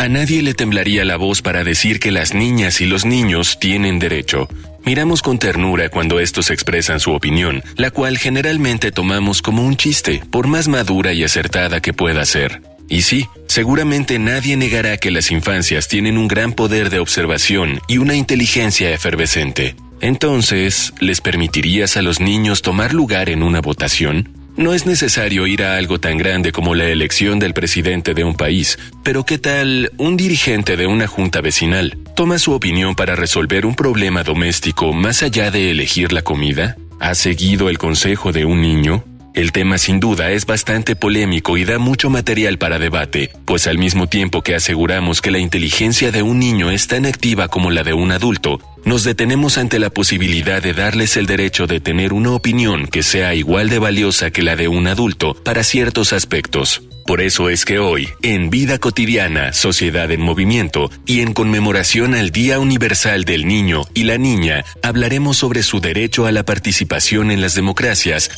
A nadie le temblaría la voz para decir que las niñas y los niños tienen derecho. Miramos con ternura cuando estos expresan su opinión, la cual generalmente tomamos como un chiste, por más madura y acertada que pueda ser. Y sí, seguramente nadie negará que las infancias tienen un gran poder de observación y una inteligencia efervescente. Entonces, ¿les permitirías a los niños tomar lugar en una votación? No es necesario ir a algo tan grande como la elección del presidente de un país, pero ¿qué tal un dirigente de una junta vecinal? ¿Toma su opinión para resolver un problema doméstico más allá de elegir la comida? ¿Ha seguido el consejo de un niño? El tema sin duda es bastante polémico y da mucho material para debate, pues al mismo tiempo que aseguramos que la inteligencia de un niño es tan activa como la de un adulto, nos detenemos ante la posibilidad de darles el derecho de tener una opinión que sea igual de valiosa que la de un adulto para ciertos aspectos. Por eso es que hoy, en Vida Cotidiana, Sociedad en Movimiento y en conmemoración al Día Universal del Niño y la Niña, hablaremos sobre su derecho a la participación en las democracias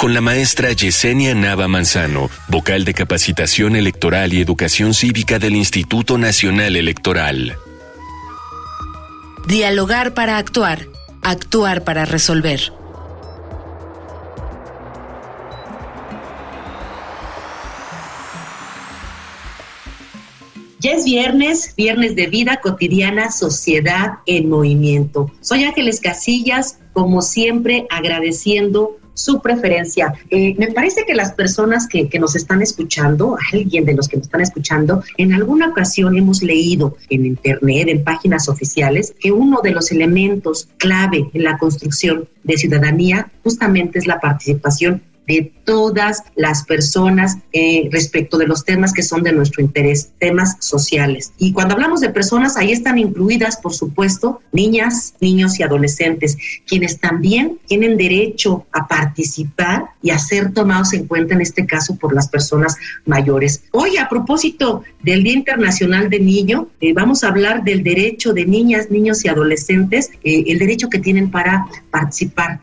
con la maestra Yesenia Nava Manzano, vocal de capacitación electoral y educación cívica del Instituto Nacional Electoral. Dialogar para actuar, actuar para resolver. Ya es viernes, viernes de vida cotidiana, sociedad en movimiento. Soy Ángeles Casillas, como siempre agradeciendo su preferencia. Eh, me parece que las personas que, que, nos están escuchando, alguien de los que nos están escuchando, en alguna ocasión hemos leído en Internet, en páginas oficiales, que uno de los elementos clave en la construcción de ciudadanía justamente es la participación de todas las personas eh, respecto de los temas que son de nuestro interés, temas sociales. Y cuando hablamos de personas, ahí están incluidas, por supuesto, niñas, niños y adolescentes, quienes también tienen derecho a participar y a ser tomados en cuenta, en este caso, por las personas mayores. Hoy, a propósito del Día Internacional del Niño, eh, vamos a hablar del derecho de niñas, niños y adolescentes, eh, el derecho que tienen para participar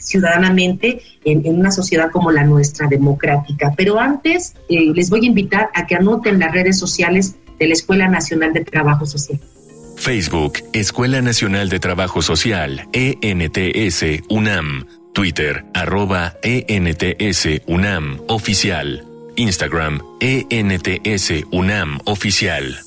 ciudadanamente en, una sociedad como la nuestra, democrática. Pero antes eh, les voy a invitar a que anoten las redes sociales de la Escuela Nacional de Trabajo Social. Facebook, Escuela Nacional de Trabajo Social, ENTS, UNAM. Twitter, arroba ENTS, UNAM, oficial. Instagram, ENTS, UNAM, oficial.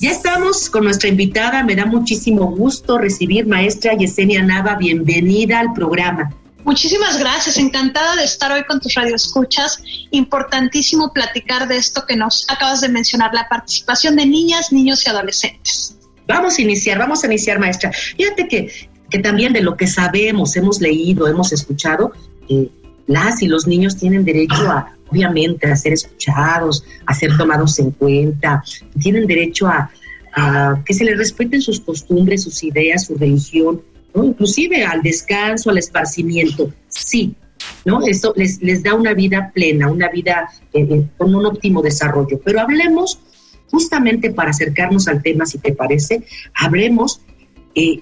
Ya estamos con nuestra invitada, me da muchísimo gusto recibir maestra Yesenia Nava, bienvenida al programa. Muchísimas gracias, encantada de estar hoy con tus radioescuchas. Importantísimo platicar de esto que nos acabas de mencionar, la participación de niñas, niños y adolescentes. Vamos a iniciar, vamos a iniciar, maestra. Fíjate que, que también de lo que sabemos, hemos leído, hemos escuchado, eh, las y los niños tienen derecho a, obviamente, a ser escuchados, a ser tomados en cuenta, tienen derecho a, que se les respeten sus costumbres, sus ideas, su religión, ¿no? inclusive al descanso, al esparcimiento, sí, ¿no? Eso les, les da una vida plena, una vida eh, eh, con un óptimo desarrollo. Pero hablemos, justamente para acercarnos al tema, si te parece, hablemos eh,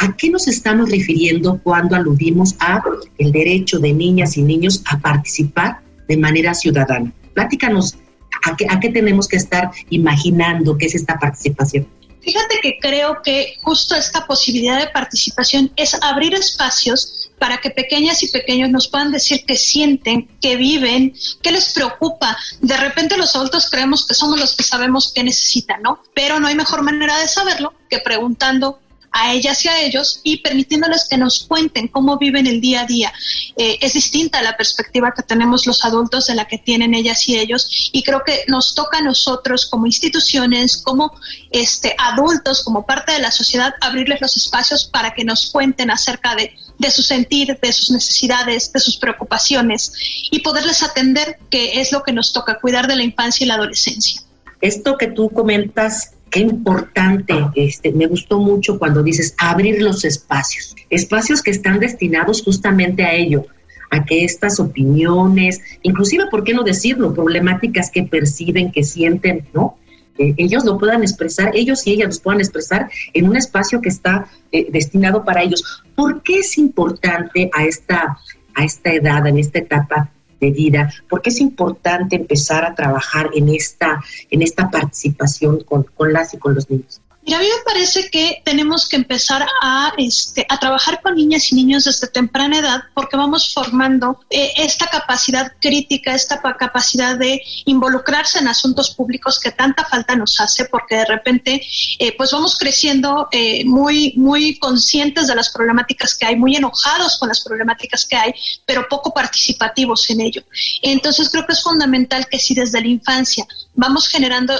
¿A qué nos estamos refiriendo cuando aludimos a el derecho de niñas y niños a participar de manera ciudadana? Pláticanos a qué, a qué tenemos que estar imaginando que es esta participación. Fíjate que creo que justo esta posibilidad de participación es abrir espacios para que pequeñas y pequeños nos puedan decir qué sienten, qué viven, qué les preocupa. De repente los adultos creemos que somos los que sabemos qué necesitan, ¿no? Pero no hay mejor manera de saberlo que preguntando a ellas y a ellos y permitiéndoles que nos cuenten cómo viven el día a día. Eh, es distinta la perspectiva que tenemos los adultos de la que tienen ellas y ellos y creo que nos toca a nosotros como instituciones, como este, adultos, como parte de la sociedad, abrirles los espacios para que nos cuenten acerca de, de su sentir, de sus necesidades, de sus preocupaciones y poderles atender, que es lo que nos toca, cuidar de la infancia y la adolescencia. Esto que tú comentas qué importante, este, me gustó mucho cuando dices abrir los espacios, espacios que están destinados justamente a ello, a que estas opiniones, inclusive, ¿por qué no decirlo? Problemáticas que perciben, que sienten, ¿no? Eh, ellos lo puedan expresar, ellos y ellas los puedan expresar en un espacio que está eh, destinado para ellos. ¿Por qué es importante a esta, a esta edad, en esta etapa, de vida, porque es importante empezar a trabajar en esta, en esta participación con, con las y con los niños. Y a mí me parece que tenemos que empezar a, este, a trabajar con niñas y niños desde temprana edad porque vamos formando eh, esta capacidad crítica, esta capacidad de involucrarse en asuntos públicos que tanta falta nos hace porque de repente eh, pues vamos creciendo eh, muy, muy conscientes de las problemáticas que hay, muy enojados con las problemáticas que hay, pero poco participativos en ello. Entonces creo que es fundamental que si desde la infancia vamos generando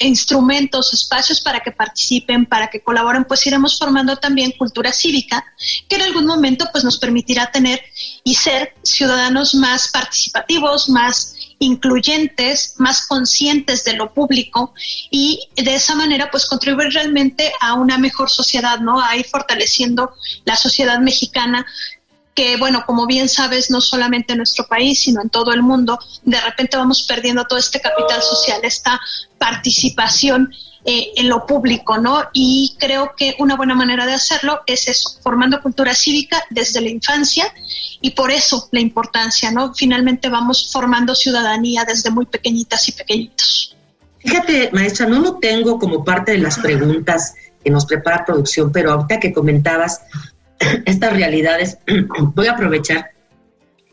instrumentos, espacios para que participen, para que colaboren, pues iremos formando también cultura cívica, que en algún momento pues nos permitirá tener y ser ciudadanos más participativos, más incluyentes, más conscientes de lo público y de esa manera pues contribuir realmente a una mejor sociedad, ¿no? A ir fortaleciendo la sociedad mexicana que, bueno, como bien sabes, no solamente en nuestro país, sino en todo el mundo, de repente vamos perdiendo todo este capital social, esta participación eh, en lo público, ¿no? Y creo que una buena manera de hacerlo es eso, formando cultura cívica desde la infancia y por eso la importancia, ¿no? Finalmente vamos formando ciudadanía desde muy pequeñitas y pequeñitos. Fíjate, maestra, no lo tengo como parte de las preguntas que nos prepara producción, pero ahorita que comentabas estas realidades, voy a aprovechar.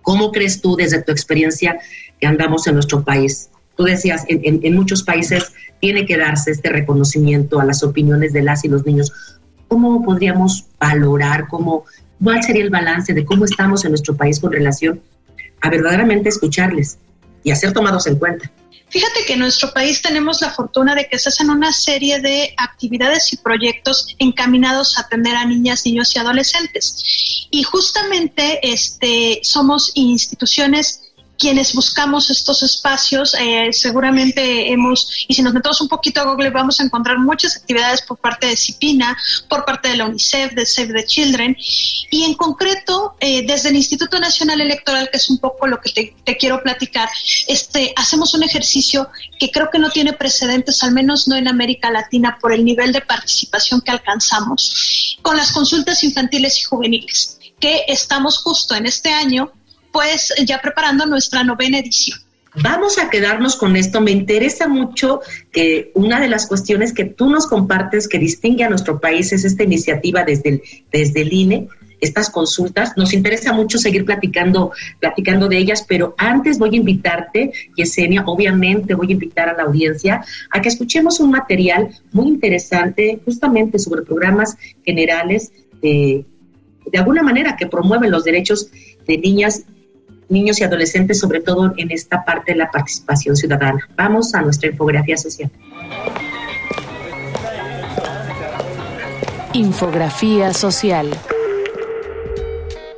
¿Cómo crees tú desde tu experiencia que andamos en nuestro país? Tú decías, en, muchos países tiene que darse este reconocimiento a las opiniones de las y los niños. ¿Cómo podríamos valorar, cómo, cuál sería el balance de cómo estamos en nuestro país con relación a verdaderamente escucharles y a ser tomados en cuenta? Fíjate que en nuestro país tenemos la fortuna de que se hacen una serie de actividades y proyectos encaminados a atender a niñas, niños y adolescentes. Y justamente este, somos instituciones quienes buscamos estos espacios, eh, seguramente hemos, y si nos metemos un poquito a Google, vamos a encontrar muchas actividades por parte de CIPINA, por parte de la UNICEF, de Save the Children, y en concreto, eh, desde el Instituto Nacional Electoral, que es un poco lo que te, te, quiero platicar, este, hacemos un ejercicio que creo que no tiene precedentes, al menos no en América Latina, por el nivel de participación que alcanzamos con las consultas infantiles y juveniles, que estamos justo en este año pues ya preparando nuestra novena edición. Vamos a quedarnos con esto. Me interesa mucho que una de las cuestiones que tú nos compartes que distingue a nuestro país es esta iniciativa desde el, desde el INE, estas consultas. Nos interesa mucho seguir platicando, platicando de ellas, pero antes voy a invitarte, Yesenia, obviamente voy a invitar a la audiencia a que escuchemos un material muy interesante justamente sobre programas generales de, de alguna manera que promueven los derechos de niñas niños y adolescentes, sobre todo en esta parte de la participación ciudadana. Vamos a nuestra infografía social. Infografía social.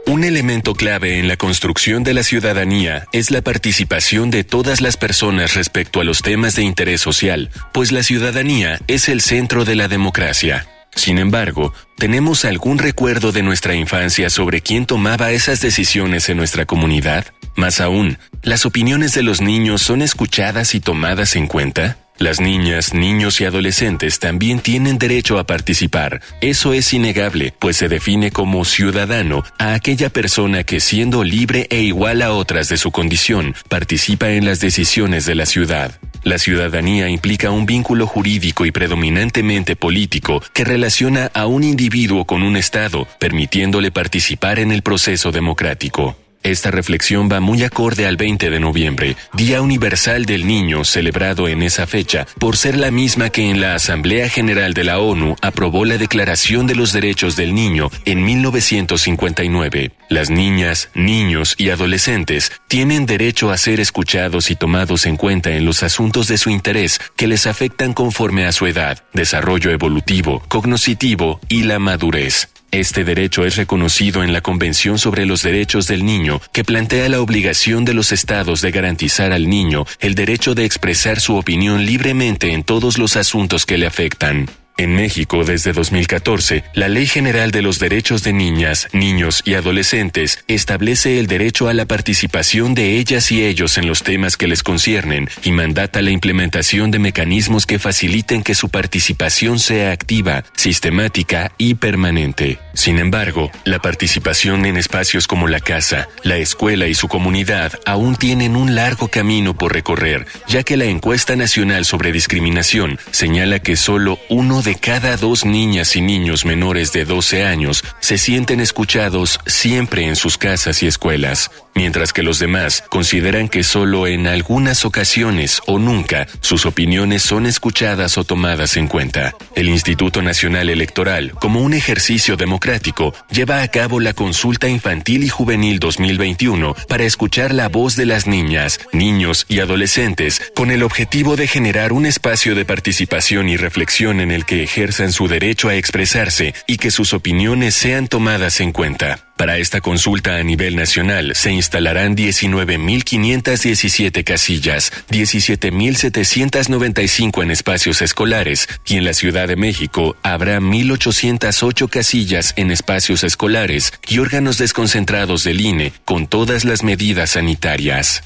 Un elemento clave en la construcción de la ciudadanía es la participación de todas las personas respecto a los temas de interés social, pues la ciudadanía es el centro de la democracia. Sin embargo, ¿tenemos algún recuerdo de nuestra infancia sobre quién tomaba esas decisiones en nuestra comunidad? Más aún, ¿las opiniones de los niños son escuchadas y tomadas en cuenta? Las niñas, niños y adolescentes también tienen derecho a participar. Eso es innegable, pues se define como ciudadano a aquella persona que siendo libre e igual a otras de su condición, participa en las decisiones de la ciudad. La ciudadanía implica un vínculo jurídico y predominantemente político que relaciona a un individuo con un Estado, permitiéndole participar en el proceso democrático. Esta reflexión va muy acorde al 20 de noviembre, Día Universal del Niño, celebrado en esa fecha, por ser la misma que en la Asamblea General de la ONU aprobó la Declaración de los Derechos del Niño en 1959. Las niñas, niños y adolescentes tienen derecho a ser escuchados y tomados en cuenta en los asuntos de su interés que les afectan conforme a su edad, desarrollo evolutivo, cognoscitivo y la madurez. Este derecho es reconocido en la Convención sobre los Derechos del Niño, que plantea la obligación de los estados de garantizar al niño el derecho de expresar su opinión libremente en todos los asuntos que le afectan. En México, desde 2014, la Ley General de los Derechos de Niñas, Niños y Adolescentes establece el derecho a la participación de ellas y ellos en los temas que les conciernen y mandata la implementación de mecanismos que faciliten que su participación sea activa, sistemática y permanente. Sin embargo, la participación en espacios como la casa, la escuela y su comunidad aún tienen un largo camino por recorrer, ya que la encuesta nacional sobre discriminación señala que solo uno de cada dos niñas y niños menores de 12 años se sienten escuchados siempre en sus casas y escuelas, mientras que los demás consideran que solo en algunas ocasiones o nunca sus opiniones son escuchadas o tomadas en cuenta. El Instituto Nacional Electoral, como un ejercicio democrático, lleva a cabo la consulta infantil y juvenil 2021 para escuchar la voz de las niñas, niños y adolescentes con el objetivo de generar un espacio de participación y reflexión en el que ejerzan su derecho a expresarse y que sus opiniones sean tomadas en cuenta. Para esta consulta a nivel nacional se instalarán 19.517 casillas, 17.795 en espacios escolares y en la Ciudad de México habrá 1.808 casillas en espacios escolares y órganos desconcentrados del INE con todas las medidas sanitarias.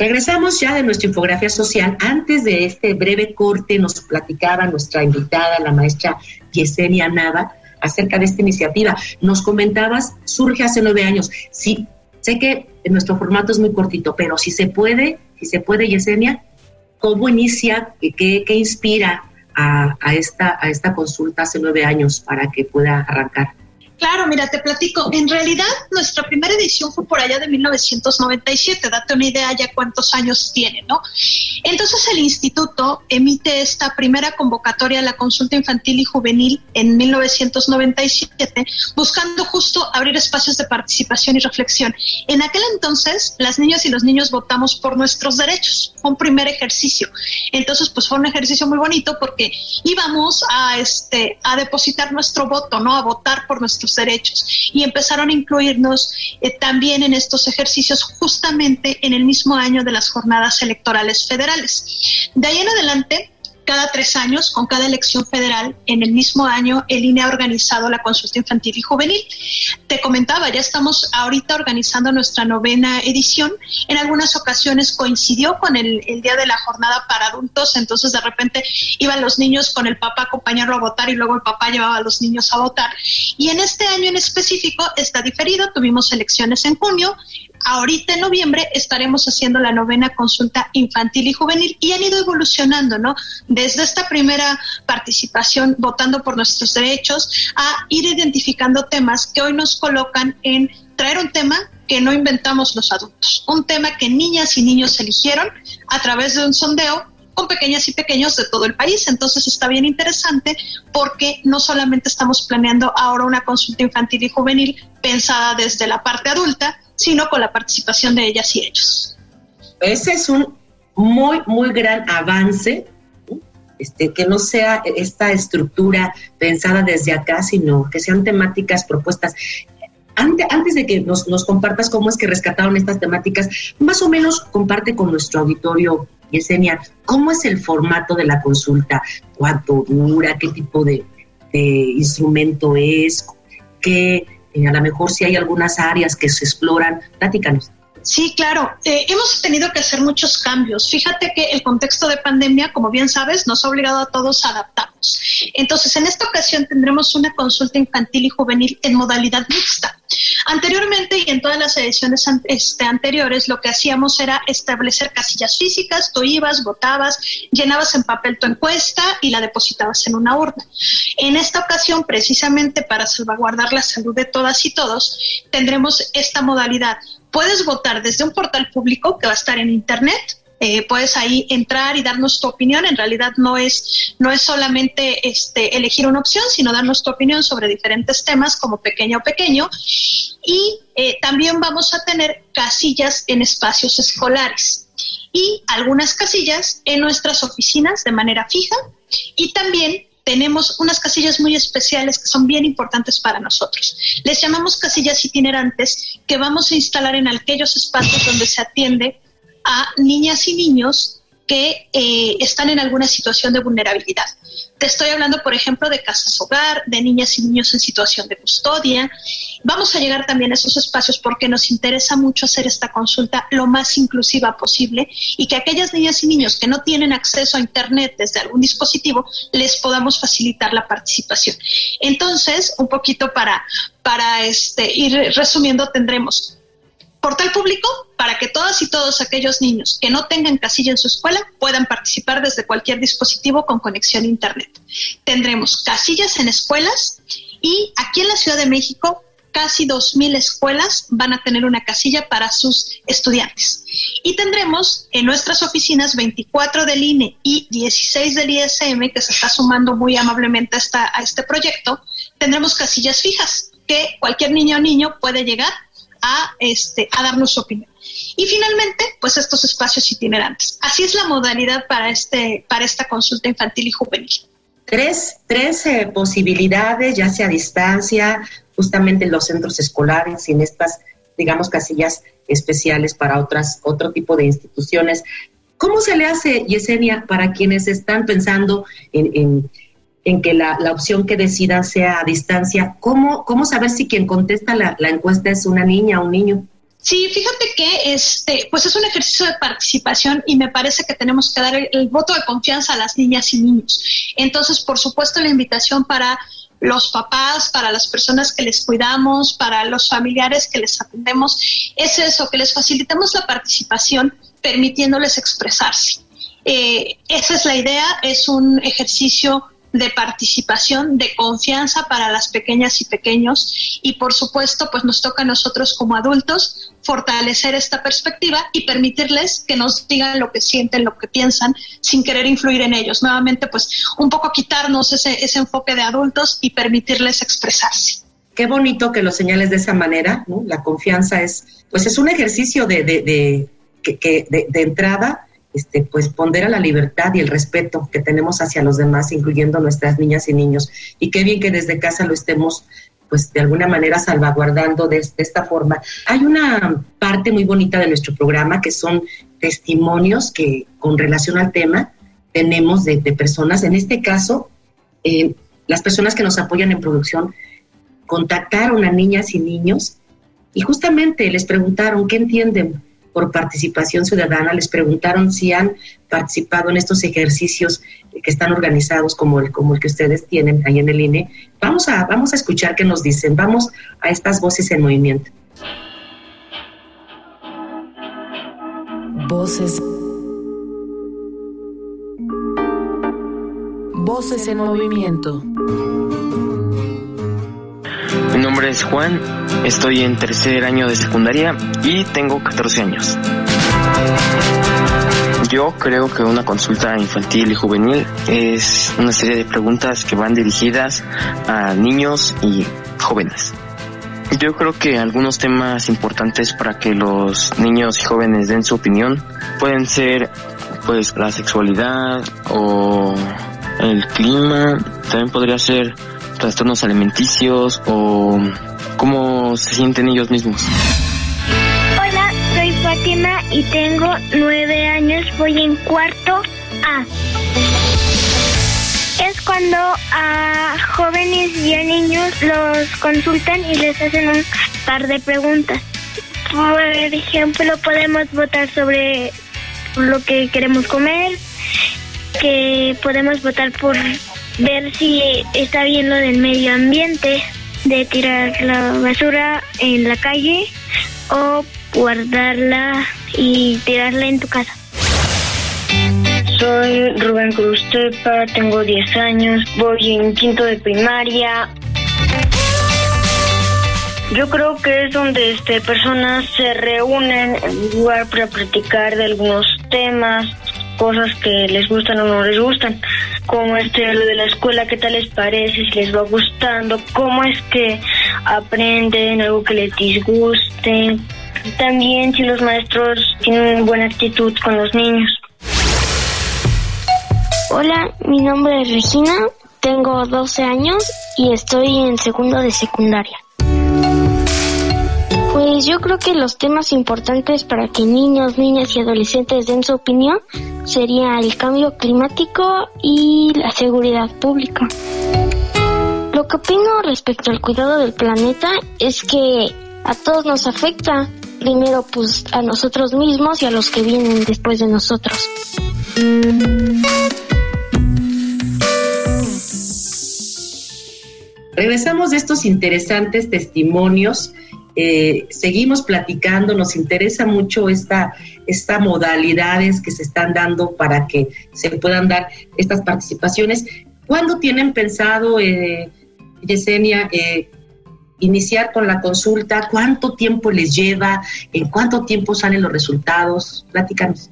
Regresamos ya de nuestra infografía social. Antes de este breve corte nos platicaba nuestra invitada, la maestra Yesenia Nava, acerca de esta iniciativa. Nos comentabas, surge hace nueve años. Sí, sé que nuestro formato es muy cortito, pero si se puede, si se puede, Yesenia, ¿cómo inicia, qué, qué inspira a, a, esta, a esta consulta hace nueve años para que pueda arrancar? Claro, mira, te platico. En realidad, nuestra primera edición fue por allá de 1997. Date una idea ya cuántos años tiene, ¿no? Entonces, el instituto emite esta primera convocatoria a la consulta infantil y juvenil en 1997, buscando justo abrir espacios de participación y reflexión. En aquel entonces, las niñas y los niños votamos por nuestros derechos. Fue un primer ejercicio. Entonces, pues fue un ejercicio muy bonito porque íbamos a, este, a depositar nuestro voto, ¿no? A votar por nuestros derechos y empezaron a incluirnos eh, también en estos ejercicios justamente en el mismo año de las jornadas electorales federales. De ahí en adelante, cada tres años, con cada elección federal, en el mismo año, el INE ha organizado la consulta infantil y juvenil. Te comentaba, ya estamos ahorita organizando nuestra novena edición. En algunas ocasiones coincidió con el, el día de la jornada para adultos, entonces de repente iban los niños con el papá a acompañarlo a votar y luego el papá llevaba a los niños a votar. Y en este año en específico está diferido, tuvimos elecciones en junio, ahorita en noviembre estaremos haciendo la novena consulta infantil y juvenil y han ido evolucionando, ¿no? Desde esta primera participación votando por nuestros derechos a ir identificando temas que hoy nos colocan en traer un tema que no inventamos los adultos, un tema que niñas y niños eligieron a través de un sondeo con pequeñas y pequeños de todo el país. Entonces está bien interesante porque no solamente estamos planeando ahora una consulta infantil y juvenil pensada desde la parte adulta, sino con la participación de ellas y ellos. Ese es un muy, muy gran avance, este, que no sea esta estructura pensada desde acá, sino que sean temáticas propuestas. Antes, antes de que nos, nos compartas cómo es que rescataron estas temáticas, más o menos comparte con nuestro auditorio, Yesenia, cómo es el formato de la consulta, cuánto dura, qué tipo de, instrumento es, qué eh, a lo mejor si hay algunas áreas que se exploran, platícanos. Sí, claro. Eh, hemos tenido que hacer muchos cambios. Fíjate que el contexto de pandemia, como bien sabes, nos ha obligado a todos a Entonces, en esta ocasión tendremos una consulta infantil y juvenil en modalidad mixta. Anteriormente y en todas las ediciones este, anteriores, lo que hacíamos era establecer casillas físicas, tú ibas, votabas, llenabas en papel tu encuesta y la depositabas en una urna. En esta ocasión, precisamente para salvaguardar la salud de todas y todos, tendremos esta modalidad. Puedes votar desde un portal público que va a estar en Internet, eh, puedes ahí entrar y darnos tu opinión. En realidad no es, no es solamente este, elegir una opción, sino darnos tu opinión sobre diferentes temas como pequeño o pequeño. Y eh, también vamos a tener casillas en espacios escolares y algunas casillas en nuestras oficinas de manera fija y también tenemos unas casillas muy especiales que son bien importantes para nosotros. Les llamamos casillas itinerantes que vamos a instalar en aquellos espacios donde se atiende a niñas y niños que eh, están en alguna situación de vulnerabilidad. Te estoy hablando, por ejemplo, de casas hogar, de niñas y niños en situación de custodia. Vamos a llegar también a esos espacios porque nos interesa mucho hacer esta consulta lo más inclusiva posible y que aquellas niñas y niños que no tienen acceso a Internet desde algún dispositivo les podamos facilitar la participación. Entonces, un poquito para, para este, ir resumiendo, tendremos portal público para que todas y todos aquellos niños que no tengan casilla en su escuela puedan participar desde cualquier dispositivo con conexión a Internet. Tendremos casillas en escuelas y aquí en la Ciudad de México casi 2.000 escuelas van a tener una casilla para sus estudiantes. Y tendremos en nuestras oficinas 24 del INE y 16 del ISM, que se está sumando muy amablemente a, esta, a este proyecto, tendremos casillas fijas que cualquier niño o niño puede llegar a, este, a darnos su opinión. Y finalmente, pues estos espacios itinerantes. Así es la modalidad para, este, para esta consulta infantil y juvenil. Tres, tres eh, posibilidades, ya sea a distancia, justamente en los centros escolares y en estas, digamos, casillas especiales para otras, otro tipo de instituciones. ¿Cómo se le hace, Yesenia, para quienes están pensando en en que la, opción que decidan sea a distancia, ¿cómo, cómo saber si quien contesta la, encuesta es una niña o un niño? Sí, fíjate que este, pues es un ejercicio de participación y me parece que tenemos que dar el, voto de confianza a las niñas y niños. Entonces, por supuesto, la invitación para los papás, para las personas que les cuidamos, para los familiares que les atendemos, es eso, que les facilitemos la participación permitiéndoles expresarse. Eh, esa es la idea, es un ejercicio de participación, de confianza para las pequeñas y pequeños y por supuesto pues nos toca a nosotros como adultos fortalecer esta perspectiva y permitirles que nos digan lo que sienten, lo que piensan sin querer influir en ellos. Nuevamente pues un poco quitarnos ese, ese enfoque de adultos y permitirles expresarse. Qué bonito que lo señales de esa manera, ¿no? La confianza es pues es un ejercicio de, de, de, entrada este, pues pondera la libertad y el respeto que tenemos hacia los demás, incluyendo nuestras niñas y niños. Y qué bien que desde casa lo estemos pues de alguna manera salvaguardando de, esta forma. Hay una parte muy bonita de nuestro programa que son testimonios que con relación al tema tenemos de, personas, en este caso, eh, las personas que nos apoyan en producción contactaron a niñas y niños y justamente les preguntaron qué entienden por participación ciudadana, les preguntaron si han participado en estos ejercicios que están organizados como el, como el que ustedes tienen ahí en el INE. Vamos a, vamos a escuchar qué nos dicen, vamos a estas voces en movimiento. Voces. Voces en movimiento. Nombre es Juan, estoy en tercer año de secundaria y tengo 14 años. Yo creo que una consulta infantil y juvenil es una serie de preguntas que van dirigidas a niños y jóvenes. Yo creo que algunos temas importantes para que los niños y jóvenes den su opinión pueden ser pues la sexualidad o el clima, también podría ser trastornos alimenticios o cómo se sienten ellos mismos. Hola, soy Fátima y tengo nueve años, voy en cuarto A. Es cuando a jóvenes y a niños los consultan y les hacen un par de preguntas. Por ejemplo, podemos votar sobre lo que queremos comer, que podemos votar por ver si está bien lo del medio ambiente. de tirar la basura en la calle o guardarla y tirarla en tu casa. Soy Rubén Cruz Tepa, tengo 10 años, voy en quinto de primaria. Yo creo que es donde este, personas se reúnen en un lugar para platicar de algunos temas, cosas que les gustan o no les gustan, como este lo de la escuela, qué tal les parece, si les va gustando, cómo es que aprenden, algo que les disguste, también si los maestros tienen buena actitud con los niños. Hola, mi nombre es Regina, tengo 12 años y estoy en segundo de secundaria. Pues yo creo que los temas importantes para que niños, niñas y adolescentes den su opinión sería el cambio climático y la seguridad pública. Lo que opino respecto al cuidado del planeta es que a todos nos afecta. Primero pues a nosotros mismos y a los que vienen después de nosotros. Regresamos de estos interesantes testimonios eh, seguimos platicando, nos interesa mucho esta, esta modalidades que se están dando para que se puedan dar estas participaciones. ¿Cuándo tienen pensado, eh, Yesenia, eh, iniciar con la consulta? ¿Cuánto tiempo les lleva? ¿En cuánto tiempo salen los resultados? Platícanos.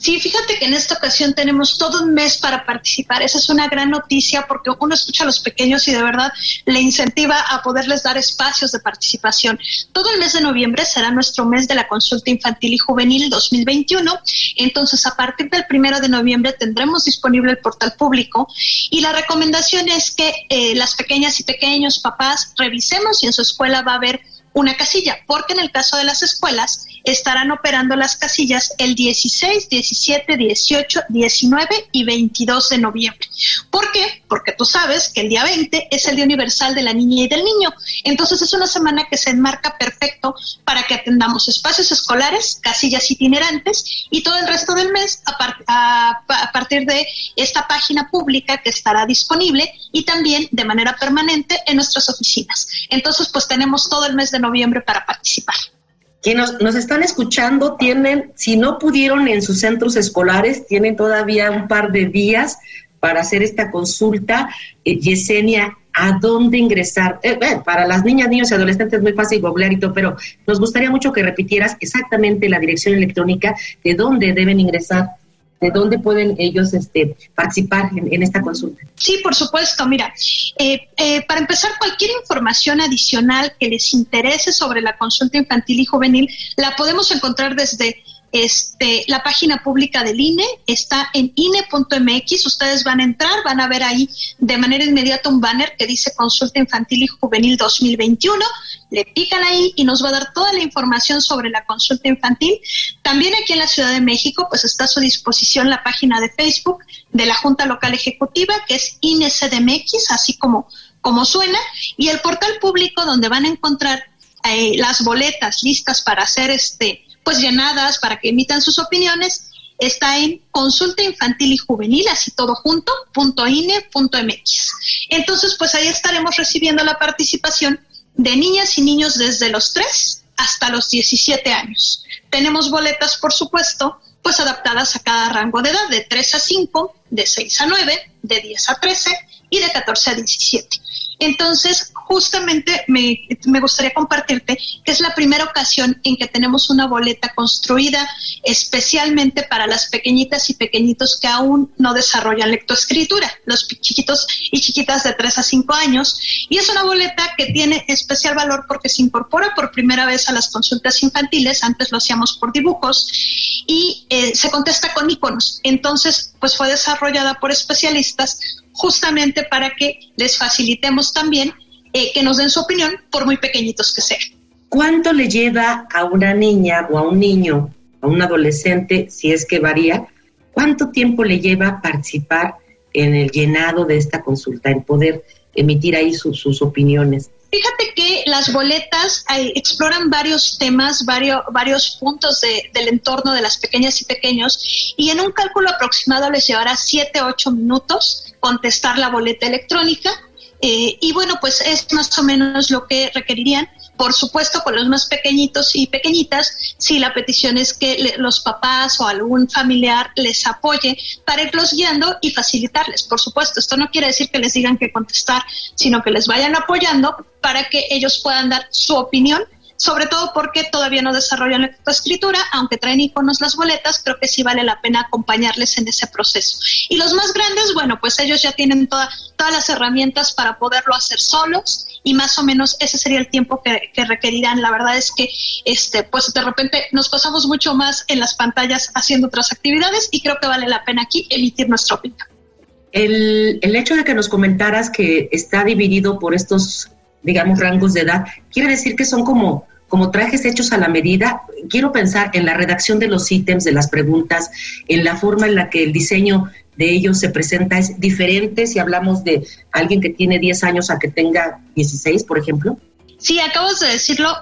Sí, fíjate que en esta ocasión tenemos todo un mes para participar. Esa es una gran noticia porque uno escucha a los pequeños y de verdad le incentiva a poderles dar espacios de participación. Todo el mes de noviembre será nuestro mes de la consulta infantil y juvenil 2021. Entonces, a partir del primero de noviembre tendremos disponible el portal público y la recomendación es que eh, las pequeñas y pequeños papás revisemos si en su escuela va a haber una casilla, porque en el caso de las escuelas estarán operando las casillas el 16, 17, 18, 19 y 22 de noviembre. ¿Por qué? Porque tú sabes que el día 20 es el Día Universal de la Niña y del Niño. Entonces es una semana que se enmarca perfecto para que atendamos espacios escolares, casillas itinerantes y todo el resto del mes a, partir de esta página pública que estará disponible y también de manera permanente en nuestras oficinas. Entonces pues tenemos todo el mes de noviembre para participar. Quienes nos, están escuchando tienen, si no pudieron en sus centros escolares, tienen todavía un par de días para hacer esta consulta. Eh, Yesenia, ¿a dónde ingresar? Eh, para las niñas, niños y adolescentes es muy fácil googlear pero nos gustaría mucho que repitieras exactamente la dirección electrónica de dónde deben ingresar de dónde pueden ellos este, participar en, esta consulta. Sí, por supuesto. Mira, eh, eh, para empezar, cualquier información adicional que les interese sobre la consulta infantil y juvenil la podemos encontrar desde este, la página pública del INE está en INE.mx. Ustedes van a entrar, van a ver ahí de manera inmediata un banner que dice Consulta Infantil y Juvenil 2021. Le pican ahí y nos va a dar toda la información sobre la consulta infantil. También aquí en la Ciudad de México, pues está a su disposición la página de Facebook de la Junta Local Ejecutiva, que es INECDMX, así como, como suena, y el portal público donde van a encontrar eh, las boletas listas para hacer este pues llenadas para que emitan sus opiniones, está en consulta infantil y juvenil, así todo junto, punto INE, punto MX. Entonces, pues ahí estaremos recibiendo la participación de niñas y niños desde los 3 hasta los 17 años. Tenemos boletas, por supuesto, pues adaptadas a cada rango de edad, de 3 a 5, de 6 a 9, de 10 a 13 y de 14 a 17. Entonces, justamente me, gustaría compartirte que es la primera ocasión en que tenemos una boleta construida especialmente para las pequeñitas y pequeñitos que aún no desarrollan lectoescritura, los chiquitos y chiquitas de 3 a 5 años. Y es una boleta que tiene especial valor porque se incorpora por primera vez a las consultas infantiles, antes lo hacíamos por dibujos, y eh, se contesta con iconos. Entonces, pues fue desarrollada por especialistas justamente para que les facilitemos también eh, que nos den su opinión, por muy pequeñitos que sean. ¿Cuánto le lleva a una niña o a un niño, a un adolescente, si es que varía, cuánto tiempo le lleva participar en el llenado de esta consulta, en poder emitir ahí sus opiniones? Fíjate que las boletas eh, exploran varios temas, varios, varios puntos del entorno de las pequeñas y pequeños y en un cálculo aproximado les llevará 7, 8 minutos contestar la boleta electrónica Eh, y bueno, pues es más o menos lo que requerirían. Por supuesto, con los más pequeñitos y pequeñitas, si la petición es que los papás o algún familiar les apoye para irlos guiando y facilitarles. Por supuesto, esto no quiere decir que les digan que contestar, sino que les vayan apoyando para que ellos puedan dar su opinión sobre todo porque todavía no desarrollan la escritura, aunque traen iconos las boletas, creo que sí vale la pena acompañarles en ese proceso. Y los más grandes, bueno, pues ellos ya tienen todas las herramientas para poderlo hacer solos y más o menos ese sería el tiempo que, requerirán. La verdad es que, este, pues de repente nos pasamos mucho más en las pantallas haciendo otras actividades y creo que vale la pena aquí emitir nuestra opinión. El, el hecho de que nos comentaras que está dividido por estos digamos, rangos de edad, quiere decir que son como como trajes hechos a la medida, quiero pensar en la redacción de los ítems, de las preguntas, en la forma en la que el diseño de ellos se presenta es diferente si hablamos de alguien que tiene 10 años a que tenga 16, por ejemplo. Sí, acabas de decirlo,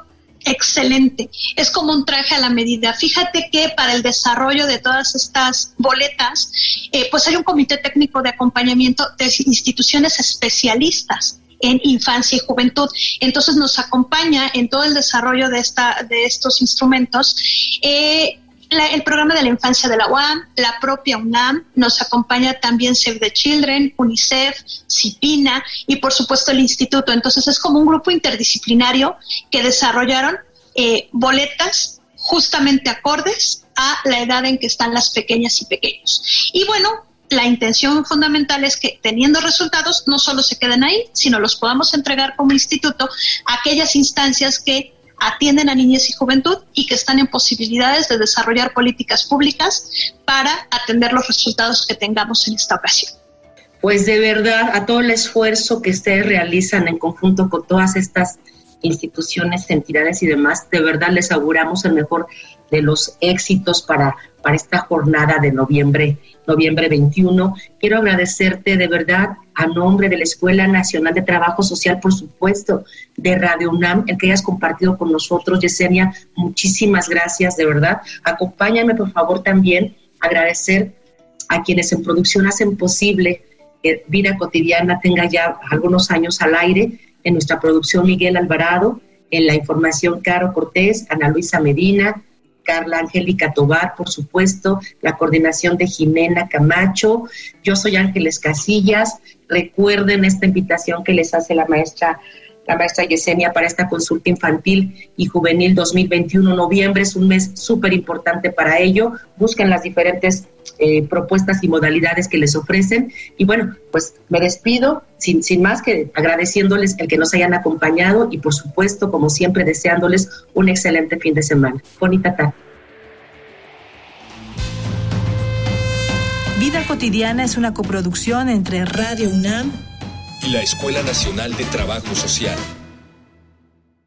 excelente. Es como un traje a la medida. Fíjate que para el desarrollo de todas estas boletas, eh, pues hay un comité técnico de acompañamiento de instituciones especialistas en infancia y juventud. Entonces nos acompaña en todo el desarrollo de, esta, de estos instrumentos. Eh, el programa de la infancia de la UAM, la propia UNAM, nos acompaña también Save the Children, UNICEF, CIPINA y por supuesto el instituto. Entonces es como un grupo interdisciplinario que desarrollaron eh, boletas justamente acordes a la edad en que están las pequeñas y pequeños. Y bueno, la intención fundamental es que teniendo resultados no solo se queden ahí, sino los podamos entregar como instituto a aquellas instancias que atienden a niñez y juventud y que están en posibilidades de desarrollar políticas públicas para atender los resultados que tengamos en esta ocasión. Pues de verdad, a todo el esfuerzo que ustedes realizan en conjunto con todas estas instituciones, entidades y demás, de verdad les auguramos el mejor de los éxitos para, para esta jornada de noviembre, noviembre 21. Quiero agradecerte de verdad a nombre de la Escuela Nacional de Trabajo Social, por supuesto, de Radio UNAM, el que hayas compartido con nosotros. Yesenia, muchísimas gracias, de verdad. Acompáñame, por favor, también agradecer a quienes en producción hacen posible que Vida Cotidiana tenga ya algunos años al aire. En nuestra producción, Miguel Alvarado, en la información, Caro Cortés, Ana Luisa Medina, Carla Angélica Tobar, por supuesto, la coordinación de Jimena Camacho. Yo soy Ángeles Casillas. Recuerden esta invitación que les hace la maestra la maestra Yesenia para esta consulta infantil y juvenil 2021. Noviembre es un mes súper importante para ello. Busquen las diferentes eh, propuestas y modalidades que les ofrecen. Y bueno, pues me despido sin, sin más que agradeciéndoles el que nos hayan acompañado y por supuesto, como siempre, deseándoles un excelente fin de semana. Bonita tarde. Vida cotidiana es una coproducción entre Radio UNAM y la Escuela Nacional de Trabajo Social.